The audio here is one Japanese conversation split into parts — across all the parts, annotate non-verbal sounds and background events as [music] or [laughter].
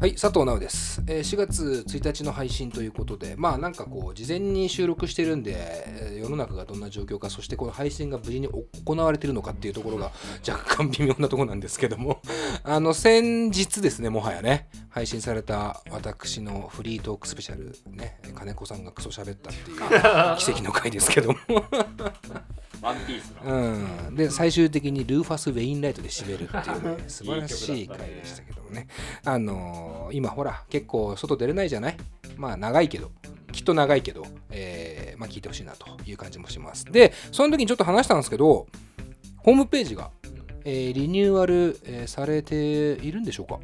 はい、佐藤直です、えー4月1日の配信ということで、まあなんかこう、事前に収録してるんで、世の中がどんな状況か、そしてこの配信が無事に行われてるのかっていうところが若干微妙なところなんですけども、[laughs] あの、先日ですね、もはやね、配信された私のフリートークスペシャル、ね、金子さんがクソ喋ったっていう奇跡の回ですけども、[laughs] ワンピースの。うん、で最終的にルーファス・ウェインライトで締めるっていうね [laughs] 素晴らしい回でしたけどもね。あのー今ほら結構外出れないじゃない？まあ長いけど。きっと長いけど、えーまあ、聞いてほしいなという感じもします。でその時にちょっと話したんですけどホームページが、えーリニューアル、えーされているんでしょうか？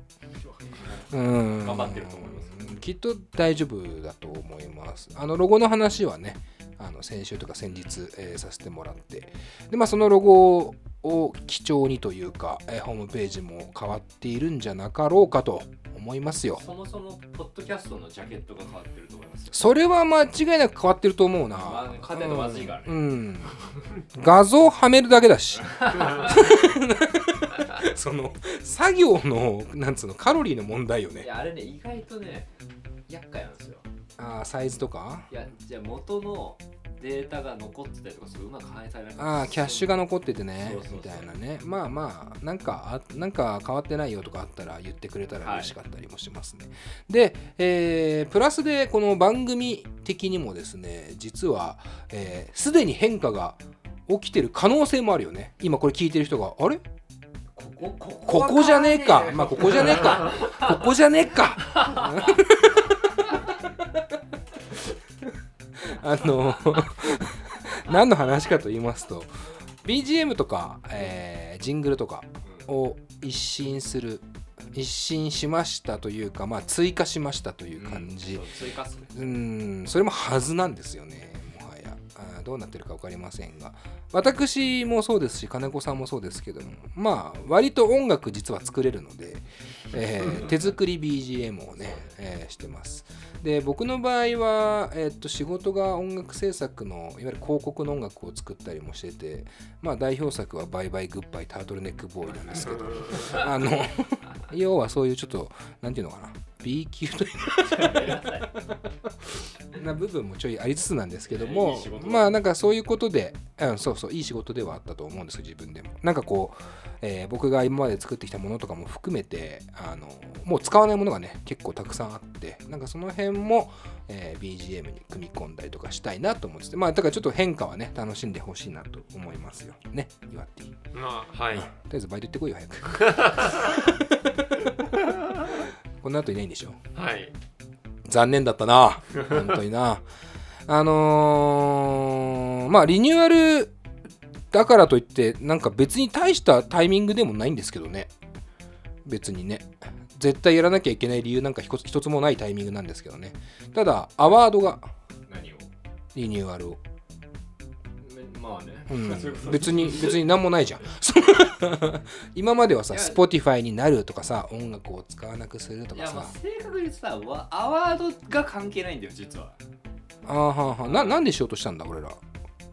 うん。頑張ってると思いますきっと大丈夫だと思います。あのロゴの話はねあの先週とか先日、えーさせてもらって。で、まあ、そのロゴを基調にというか、えーホームページも変わっているんじゃなかろうかと思いますよ。そもそも、ポッドキャストのジャケットが変わってると思いますよ。それは間違いなく変わってると思うな、まあ変えないとまずいから。ねうんうん。画像はめるだけだし。[laughs] その作業のなんつうのカロリーの問題よね。いや、あれね、意外とね、厄介なんですよ。あーサイズとか？いや、じゃあ元のデータが残ってたりとかするうまく反映されなくてああキャッシュが残っててねみたいなね。まあまあなんかあなんか変わってないよとかあったら言ってくれたら嬉しかったりもしますね、で、えープラスでこの番組的にもですね実はえーすで、に変化が起きてる可能性もあるよね。今これ聞いてる人があれ？ここ、こここじゃねえか。まあここじゃねえか。ここじゃねえか [laughs] あの [laughs] 何の話かと言いますと BGM とか、えージングルとかを一新する一新しましたというかまあ追加しましたという感じ、そう追加する。うんそれもはずなんですよねもはやどうなってるか分かりませんが私もそうですし金子さんもそうですけどもまあ割と音楽実は作れるので、えー [laughs] 手作り BGM をね、えーしてます。で僕の場合は、えーっと仕事が音楽制作のいわゆる広告の音楽を作ったりもしててまあ代表作は「バイバイグッバイタートルネックボーイ」なんですけどあの [laughs] 要はそういうちょっとなんていうのかな B 級という [laughs] な部分もちょいありつつなんですけどもまあなんかそういうことで、うん、そうそういい仕事ではあったと思うんですよ自分でも。なんかこう、えー僕が今まで作ってきたものとかも含めてあのもう使わないものがね結構たくさんあってなんかその辺も、えー BGM に組み込んだりとかしたいなと思っててまあだからちょっと変化はね楽しんでほしいなと思いますよ。ね言わっていいまあはい。とりあえずバイト行ってこいよ早く。[laughs] この後いないんでしょ。はい。残念だったな。本当になあのーまあリニューアルだからといってなんか別に大したタイミングでもないんですけどね。別にね。絶対やらなきゃいけない理由なんか一つ一つもないタイミングなんですけどね。ただアワードが何を？リニューアルを、まあね。うん。別に [laughs] 別に何もないじゃん。[laughs] 今まではさ Spotify になるとかさ音楽を使わなくするとかさ。まあ、正確にさ、わアワードが関係ないんだよ、実は。あーはーはー。ななんでしようとしたんだ俺ら？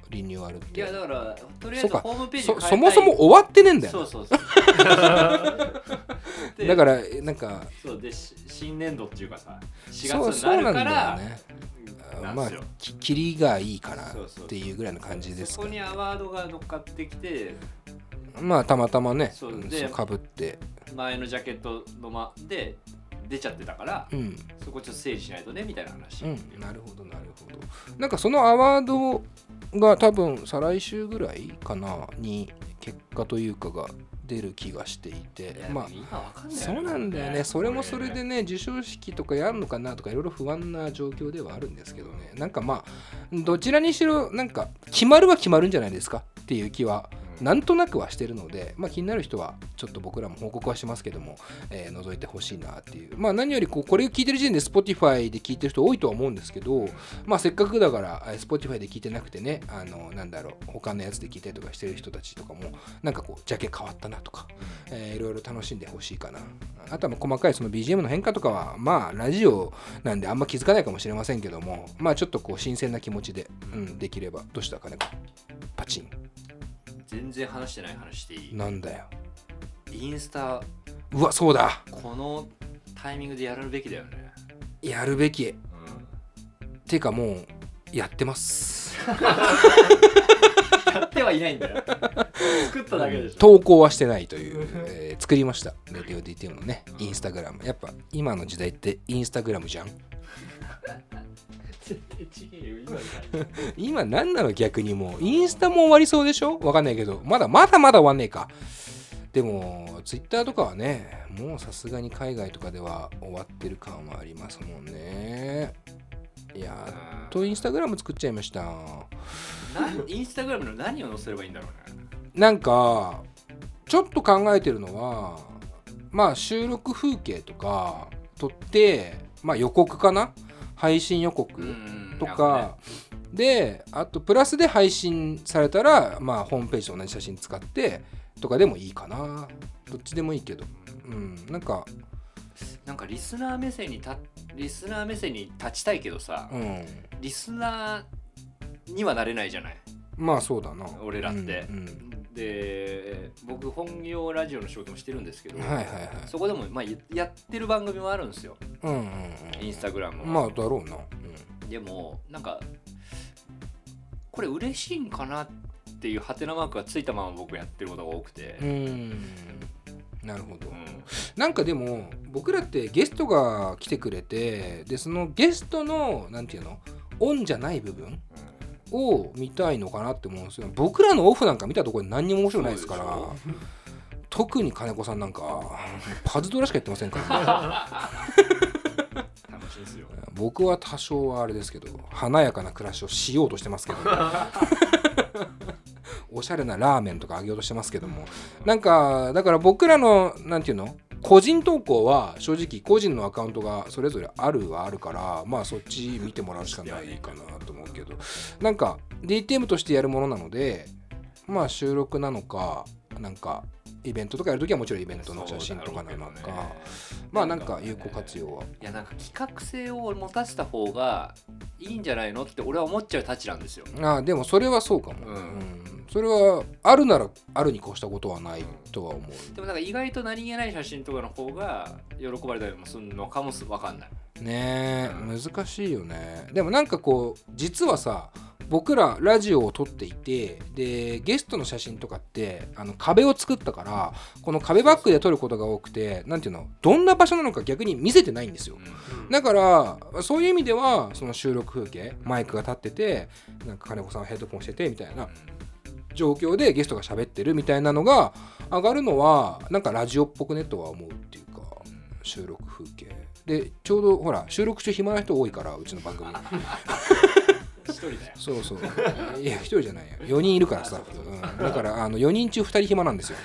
リニューアルって。いや、だから、とりあえずそうか。ホームページそ変えたい。そもそも終わってねえんだよそうそうそう。[laughs] でだからなんかそうでし新年度っていうかさ4そう月にそうなんだよなるからね。なんまあですよ。きキリがいいからそうそうっていうぐらいの感じですか。そこにアワードが乗っかってきてまあたまたまねそうでかぶって。前のジャケットのまで出ちゃってたから、うん。そこちょっと整理しないとねみたいな話、うん。なるほどなるほど。なんかそのアワードが多分再来週ぐらいかなに結果というかが出る気がしていてまあ今わかんないそうなんだよね。それもそれでね、授賞式とかやるのかなとか、いろいろ不安な状況ではあるんですけどね。なんかまあ、どちらにしろ、なんか、決まるは決まるんじゃないですかっていう気は、なんとなくはしてるので、まあ気になる人は、ちょっと僕らも報告はしますけども、えー覗いてほしいなっていう。まあ何よりこう、これを聞いてる時点で Spotify で聞いてる人多いとは思うんですけど、まあせっかくだから、Spotify で聞いてなくてね、あの、なんだろう、他のやつで聞いたりとかしてる人たちとかも、なんかこう、ジャケ変わったなとか、えーいろいろ楽しんでほしいかな。あとは細かいその BGM の変化とかは、まあラジオなんであんま気づかないかもしれませんけども、まあちょっとこう新鮮な気持ちで、うん、できれば。どうしたかねパチン。全然話してない話していい？なんだよ。インスタうわ、そうだ。このタイミングでやるべきだよね、やるべき。うん、てかもうやってます。やってはいないんだよ。作っただけでしょ。投稿はしてないという、えー作りました。レディオ DTM のねインスタグラム。やっぱ今の時代ってインスタグラムじゃん？[laughs] 絶対違えよ今何なの逆にもう？インスタも終わりそうでしょ？わかんないけど。まだまだまだ終わんねえか。でもツイッターとかはねもうさすがに海外とかでは終わってる感はありますもんね。やっとインスタグラム作っちゃいました。なインスタグラムの何を載せればいいんだろうね。なんかちょっと考えてるのはまあ収録風景とか撮ってまあ予告かな？配信予告んとか、であとプラスで配信されたらまあホームページと同じ写真使ってとかでもいいかな。どっちでもいいけど。うん。なんかなんかリスナー目線にたリスナー目線に立ちたいけどさ、うん。リスナーにはなれないじゃない。まあそうだな。俺らって。うんうんで僕本業ラジオの仕事もしてるんですけど、はいはいはい。そこでも、まあ、ややってる番組もあるんですよ。うんうんインスタグラムうんまあだろうな。でもなんかこれ嬉しいんかなっていうハテナマークがついたまま僕やってることが多くて。うん、うんなるほど。うん。なんかでも僕らってゲストが来てくれてでそのゲストのなんていうのオンじゃない部分を見たいのかなって思うんですよ。僕らのオフなんか見たところで何にも面白くないですから。特に金子さんなんかパズドラしかやってませんから。ね楽しいですよ。僕は多少はあれですけど華やかな暮らしをしようとしてますけど。[laughs] おしゃれなラーメンとかあげようとしてますけども。なんかだから僕らのなんていうの？個人投稿は正直個人のアカウントがそれぞれあるはあるからまあそっち見てもらうしかないかなと思うけど。なんか DTM としてやるものなのでまあ収録なのかなんかイベントとかやるときはもちろんイベントの写真とかなのか、ね。まあなんか有効活用は。いやなんか企画性を持たせた方がいいんじゃないのって俺は思っちゃうたちなんですよ。ああでもそれはそうかも、うん。うんそれはあるならあるに越したことはないとは思う。でもなんか意外と何気ない写真とかの方が喜ばれたりもするのかもす分かんない。ねえ、うん。難しいよね。でもなんかこう実はさ僕らラジオを撮っていてでゲストの写真とかってあの壁を作ったからこの壁バックで撮ることが多くてなんていうのどんな場所なのか逆に見せてないんですよ。だからそういう意味ではその収録風景マイクが立っててなんか金子さんはヘッドホンしててみたいな状況でゲストが喋ってるみたいなのが上がるのはなんかラジオっぽくねとは思うっていうか収録風景。でちょうどほら収録中暇な人多いからうちの番組。一人だよ。そうそう。いや一人じゃないよ。4人いるからスタッフ、うん、だからあの4人中2人暇なんですよ。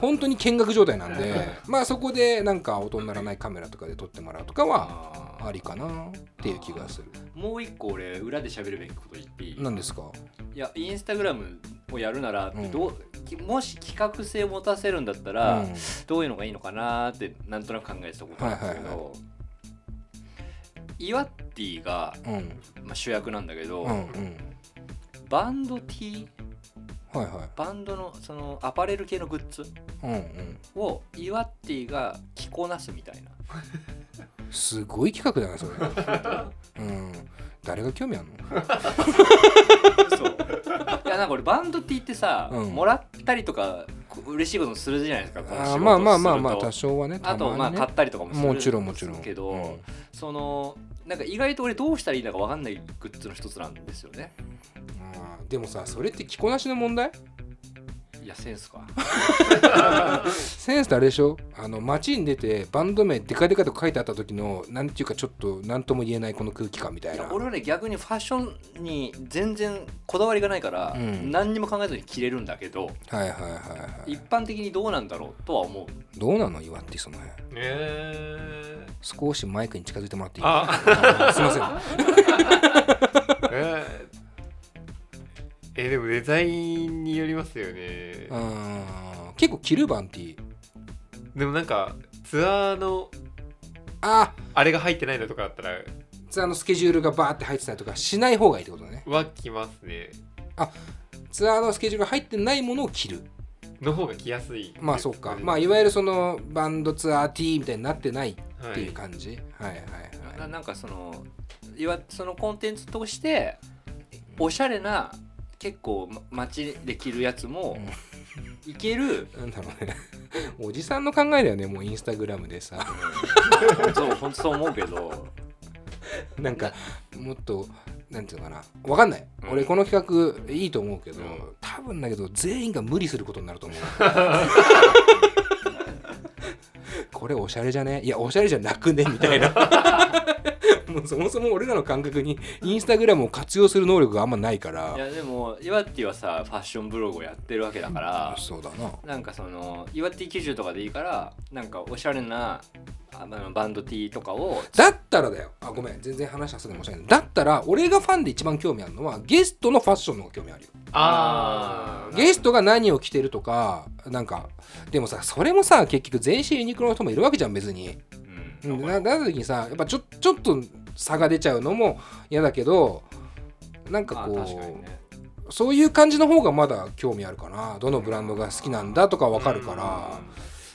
本当に見学状態なんでまあそこでなんか音にならないカメラとかで撮ってもらうとかはあありかなっていう気がする。ーもう一個俺裏で喋るべきこと言っていい？何ですか？いやインスタグラムをやるならうんどう、きもし企画性を持たせるんだったうら、ん。どういうのがいいのかなってなんとなく考えてたことなんですけど、はいはいはイワッティが、うん。まあ、主役なんだけど、うんうん。バンド T はいはバンドのそのアパレル系のグッズをイワッティが着こなすみたいな。すごい企画だなそれ。うん。誰が興味あるの？そう。いやなんか俺バンド T ってさ、うん。もらったりとか嬉しいことするじゃないですかこの仕事あーまあまあまあまあ多少はねあとまあ買ったりとかもするもちろんもちろん。けど、うん。そのなんか意外と俺どうしたらいいのか分かんないグッズの一つなんですよねでもさそれって着こなしの問題？いやセンスか。[laughs] センスってあれでしょ？あの街に出てバンド名デカデカと書いてあった時のなんていうかちょっと何とも言えないこの空気感みたいな。俺はね逆にファッションに全然こだわりがないから、うん。何にも考えずに着れるんだけどはいはいはいはい一般的にどうなんだろうとは思う。どうなの岩ってその辺？え少しマイクに近づいてもらっていい？あ。あすいません [laughs] えでもデザインによりますよね。うん。結構着るバンティでもなんかツアーのあ！あれが入ってないのとかだったらツアーのスケジュールがバーって入ってたりとかしない方がいいってことね。はきますね。ツアーのスケジュールが入ってないものを着る。の方が来やすい。まあそうか。まあいわゆるそのバンドツアー T みたいになってないはっていう感じ、はい、はいはい。ななんかそのいわそのコンテンツとしておしゃれな結構ま街で着るやつもいける、なんだろうね。おじさんの考えだよねもうインスタグラムでさ。そう本当そう思うけど。なんかもっとなんていうのかな。わかんない、うん。俺この企画いいと思うけど、うん。多分だけど全員が無理することになると思う。[laughs] これおしゃれじゃね？いやおしゃれじゃなくね？みたいな [laughs] もうそもそも俺らの感覚にインスタグラムを活用する能力があんまないから。いやでもイワッティはさファッションブログをやってるわけだからそうだな。なんかそのイワッティ基準とかでいいからなんかおしゃれなあのバンド T とかをだったらだよ。あごめん。全然話はすぐ申し訳ない。だったら俺がファンで一番興味あるのはゲストのファッションの方が興味あるよ。ああゲストが何を着てるとかなんかでもさそれもさ結局全身ユニクロの人もいるわけじゃん別にななった時にさやっぱちょちょっと差が出ちゃうのも嫌だけどなんかまあこう、ね。そういう感じの方がまだ興味あるかな。どのブランドが好きなんだとかわかるから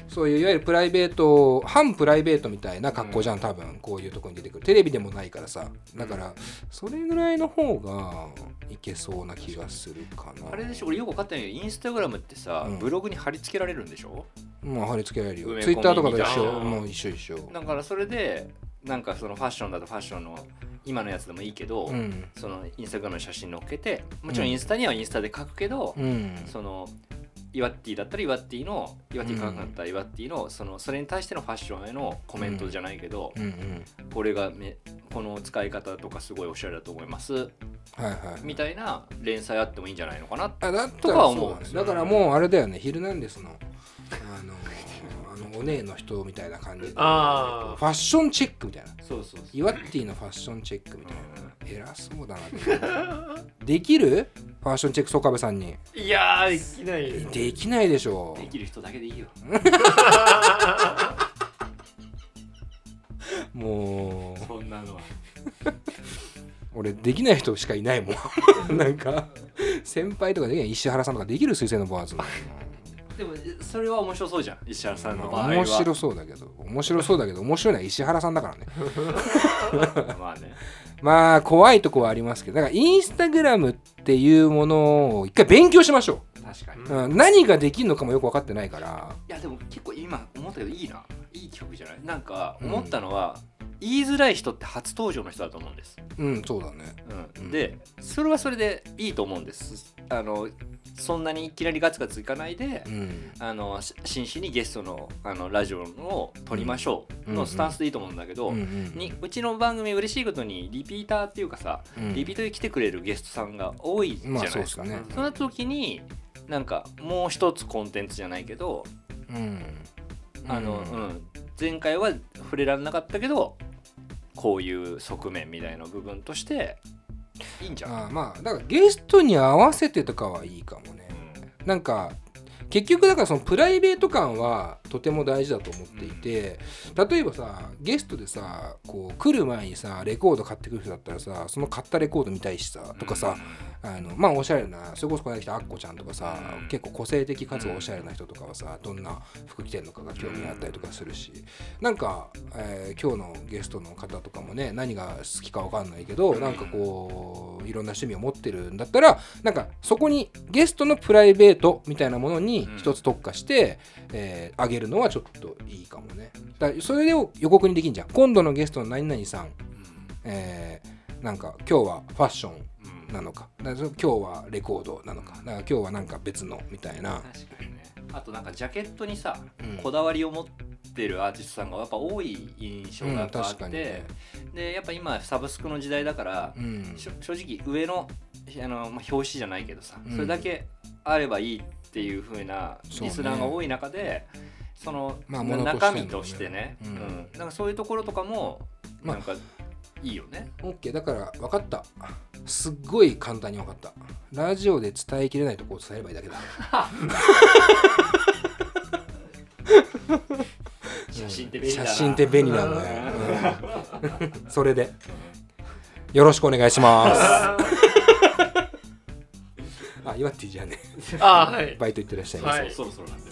そういういわゆるプライベート反プライベートみたいな格好じゃん多分。こういうとこに出てくる。テレビでもないからさ。だからそれぐらいの方がいけそうな気がするかな。あれでしょ俺よく分かってないけどインスタグラムってさ、うん。ブログに貼り付けられるんでしょ？まあ貼り付けられるよ。ツイッターとかと一緒。もう一緒一緒。だからそれでなんかそのファッションだとファッションの今のやつでもいいけど、うん。そのインスタグラムの写真載っけてもちろんインスタにはインスタで書くけど、うん。そのイワッティだったらイワッティのイワッティ書かなかったらイワッティのそのそれに対してのファッションへのコメントじゃないけど、うんうん。これがめこの使い方とかすごいおしゃれだと思います。はいはいみたいな連載あってもいいんじゃないのかなとかは思う。ね。だからもうあれだよね「ヒルナンデスの」あの [laughs] あのお姉の人みたいな感じでフあァッションチェックみたいな。そうそうそう。イワッティのファッションチェックみたいな。偉そうだな [laughs] できる？ファッションチェック曽我部さんに。いやーできないですできないでしょ。できる人だけでいいよ。もう。そんなのは。俺できない人しかいないもん。なんか先輩とかできない。石原さんとかできる？水星のボアーズでもそれは面白そうじゃん石原さんの場合は。面白そうだけど。面白そうだけど面白いのは石原さんだからね。[laughs] まあね。まあ怖いとこはありますけど。だからインスタグラムっていうものを一回勉強しましょ確かに。う、うん、何ができるのかもよく分かってないから。いやでも結構今思ったけどいいな。いい曲じゃない？なんか思ったのは、言いづらい人って初登場の人だと思うんです、うんそうだね。うん、でそれはそれでいいと思うんです。あのそんなにいきなりガツガツいかないで、うん。あのし真摯にゲストのあのラジオを撮りましょう。のスタンスでいいと思うんだけど、うんうん。にうちの番組嬉しいことにリピーターっていうかさ、うん。リピートで来てくれるゲストさんが多いじゃないですか、まあそね。その時になんかもう一つコンテンツじゃないけどうん。あの、ううんん。前回は触れられなかったけどこういう側面みたいな部分としていいんじゃん。あまあだからゲストに合わせてとかはいいかもねなんか結局だからそのプライベート感はとても大事だと思っていて、例えばさゲストでさこう来る前にさレコード買ってくる人だったらさその買ったレコード見たいしさとかさ、あのまあおしゃれなそれこそこの間来たアッコちゃんとかさ、うん結構個性的かつおしゃれな人とかはさどんな服着てるのかが興味あったりとかするしなんか、えー今日のゲストの方とかもね何が好きか分かんないけどなんかこういろんな趣味を持ってるんだったらなんかそこにゲストのプライベートみたいなものに一つ特化して、えーあげるのはちょっといいかもね。だそれを予告にできんじゃん。今度のゲストの何々さん、えーなんか今日はファッションうんなのか。だか今日はレコードなのか。だから今日はなんか別のみたいな、確かにね。あとなんかジャケットにさ、うん。こだわりを持ってるアーティストさんがやっぱ多い印象があうん確って、かにね。でやっぱ今サブスクの時代だから、うん。正直上のあの、まあ、表紙じゃないけどさ、うん。それだけあればいいっていう風なそうねリスナーが多い中でその、まあ中身としてね、なんかそういうところとかもまあなんかいいよね。OK だから分かった。すっごい簡単に分かった。ラジオで伝えきれないとこを伝えればいいだけだ。[laughs] 写真って便利だな。写真って便利なんだよ、[laughs] うん。それで。よろしくお願いします。[laughs] あ岩手じゃあねあーはい。バイト行ってらっしゃいます、はい。そろそろなんで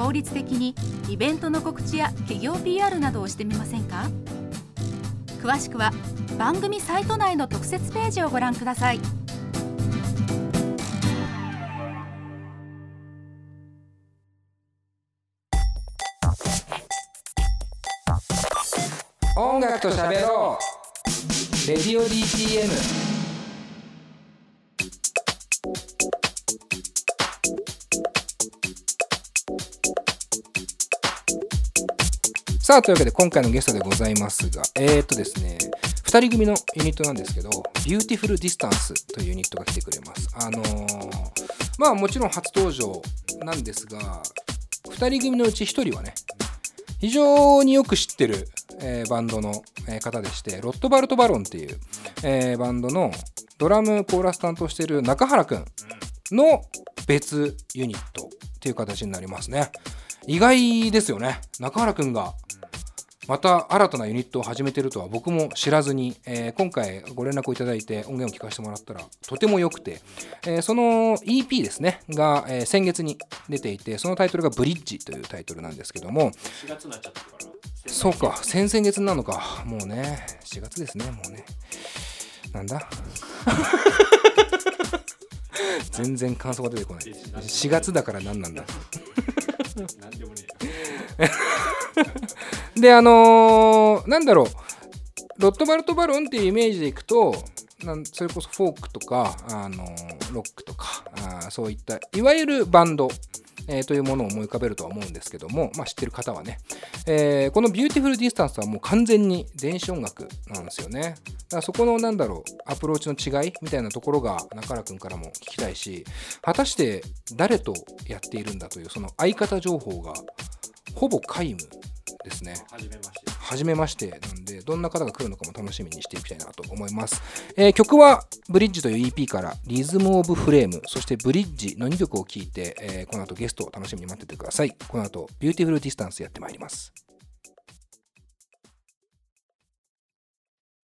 効率的にイベントの告知や企業 PR などをしてみませんか？詳しくは番組サイト内の特設ページをご覧ください。音楽と喋ろう。 Radio DTM さあというわけで今回のゲストでございますがえー、っとですね2人組のユニットなんですけど Beautiful Distance というユニットが来てくれます。あのーまあもちろん初登場なんですが2人組のうち1人はね非常によく知ってる、えーバンドの、方でしてロットバルト・バロンっていう、えーバンドのドラムコーラス担当してる中原くんの別ユニットっていう形になりますね。意外ですよね。中原くんがまた新たなユニットを始めてるとは僕も知らずに、えー今回ご連絡をいただいて音源を聞かせてもらったらとても良くて、えーその EP ですねが、えー先月に出ていてそのタイトルが「ブリッジ」というタイトルなんですけども4月になっちゃったからそうか先々月になるのか。もうね4月ですねもうね。なんだ？[laughs] 全然感想が出てこない。[laughs] 4月だから何なんだ。[laughs] なんでもねであのーなんだろう。ロットバルト・バロンっていうイメージでいくとなんそれこそフォークとか、あのーロックとかあそういったいわゆるバンド、えーというものを思い浮かべるとは思うんですけども、まあ、知ってる方はね、えーこの Beautiful Distance はもう完全に電子音楽なんですよね。だからそこのなんだろうアプローチの違いみたいなところが中原くんからも聞きたいし果たして誰とやっているんだというその相方情報がほぼ皆無ですね。初めまして。初めましてなんでどんな方が来るのかも楽しみにしていきたいなと思います、えー曲はブリッジという EP から Rhythm of Frame そしてブリッジの2曲を聴いて、えーこの後ゲストを楽しみに待っててください。この後 Beautiful Distance やってまいります